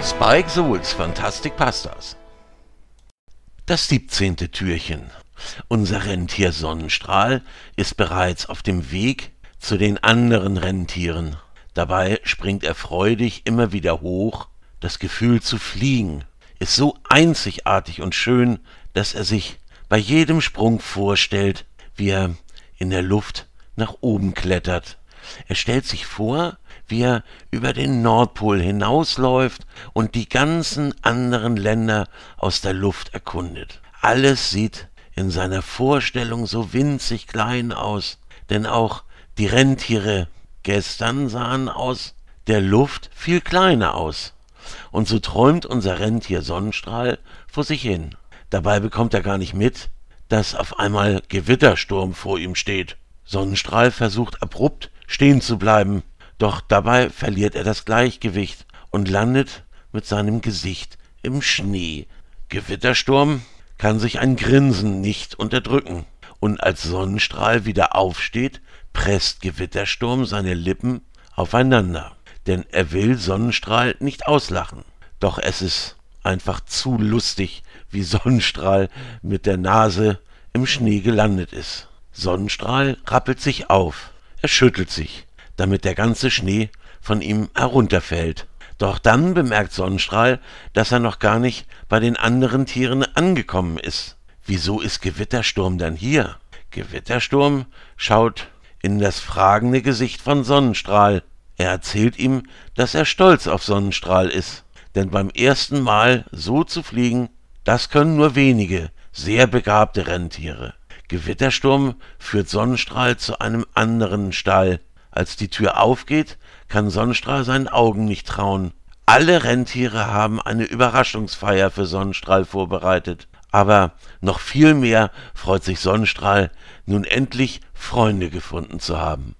Spike Souls Fantastic Pastas. Das 17. Türchen. Unser Rentier Sonnenstrahl ist bereits auf dem Weg zu den anderen Rentieren. Dabei springt er freudig immer wieder hoch. Das Gefühl zu fliegen ist so einzigartig und schön, dass er sich bei jedem Sprung vorstellt, wie er in der Luft nach oben klettert. Er stellt sich vor, wie er über den Nordpol hinausläuft und die ganzen anderen Länder aus der Luft erkundet. Alles sieht in seiner Vorstellung so winzig klein aus, denn auch die Rentiere gestern sahen aus der Luft viel kleiner aus. Und so träumt unser Rentier Sonnenstrahl vor sich hin. Dabei bekommt er gar nicht mit, dass auf einmal Gewittersturm vor ihm steht. Sonnenstrahl versucht abrupt stehen zu bleiben, doch dabei verliert er das Gleichgewicht und landet mit seinem Gesicht im Schnee. Gewittersturm kann sich ein Grinsen nicht unterdrücken, und als Sonnenstrahl wieder aufsteht, presst Gewittersturm seine Lippen aufeinander, denn er will Sonnenstrahl nicht auslachen. Doch es ist einfach zu lustig, wie Sonnenstrahl mit der Nase im Schnee gelandet ist. Sonnenstrahl rappelt sich auf, er schüttelt sich, damit der ganze Schnee von ihm herunterfällt. Doch dann bemerkt Sonnenstrahl, dass er noch gar nicht bei den anderen Tieren angekommen ist. Wieso ist Gewittersturm dann hier? Gewittersturm schaut in das fragende Gesicht von Sonnenstrahl. Er erzählt ihm, dass er stolz auf Sonnenstrahl ist. Denn beim ersten Mal so zu fliegen, das können nur wenige, sehr begabte Rentiere. Gewittersturm führt Sonnenstrahl zu einem anderen Stall. Als die Tür aufgeht, kann Sonnenstrahl seinen Augen nicht trauen. Alle Rentiere haben eine Überraschungsfeier für Sonnenstrahl vorbereitet. Aber noch viel mehr freut sich Sonnenstrahl, nun endlich Freunde gefunden zu haben.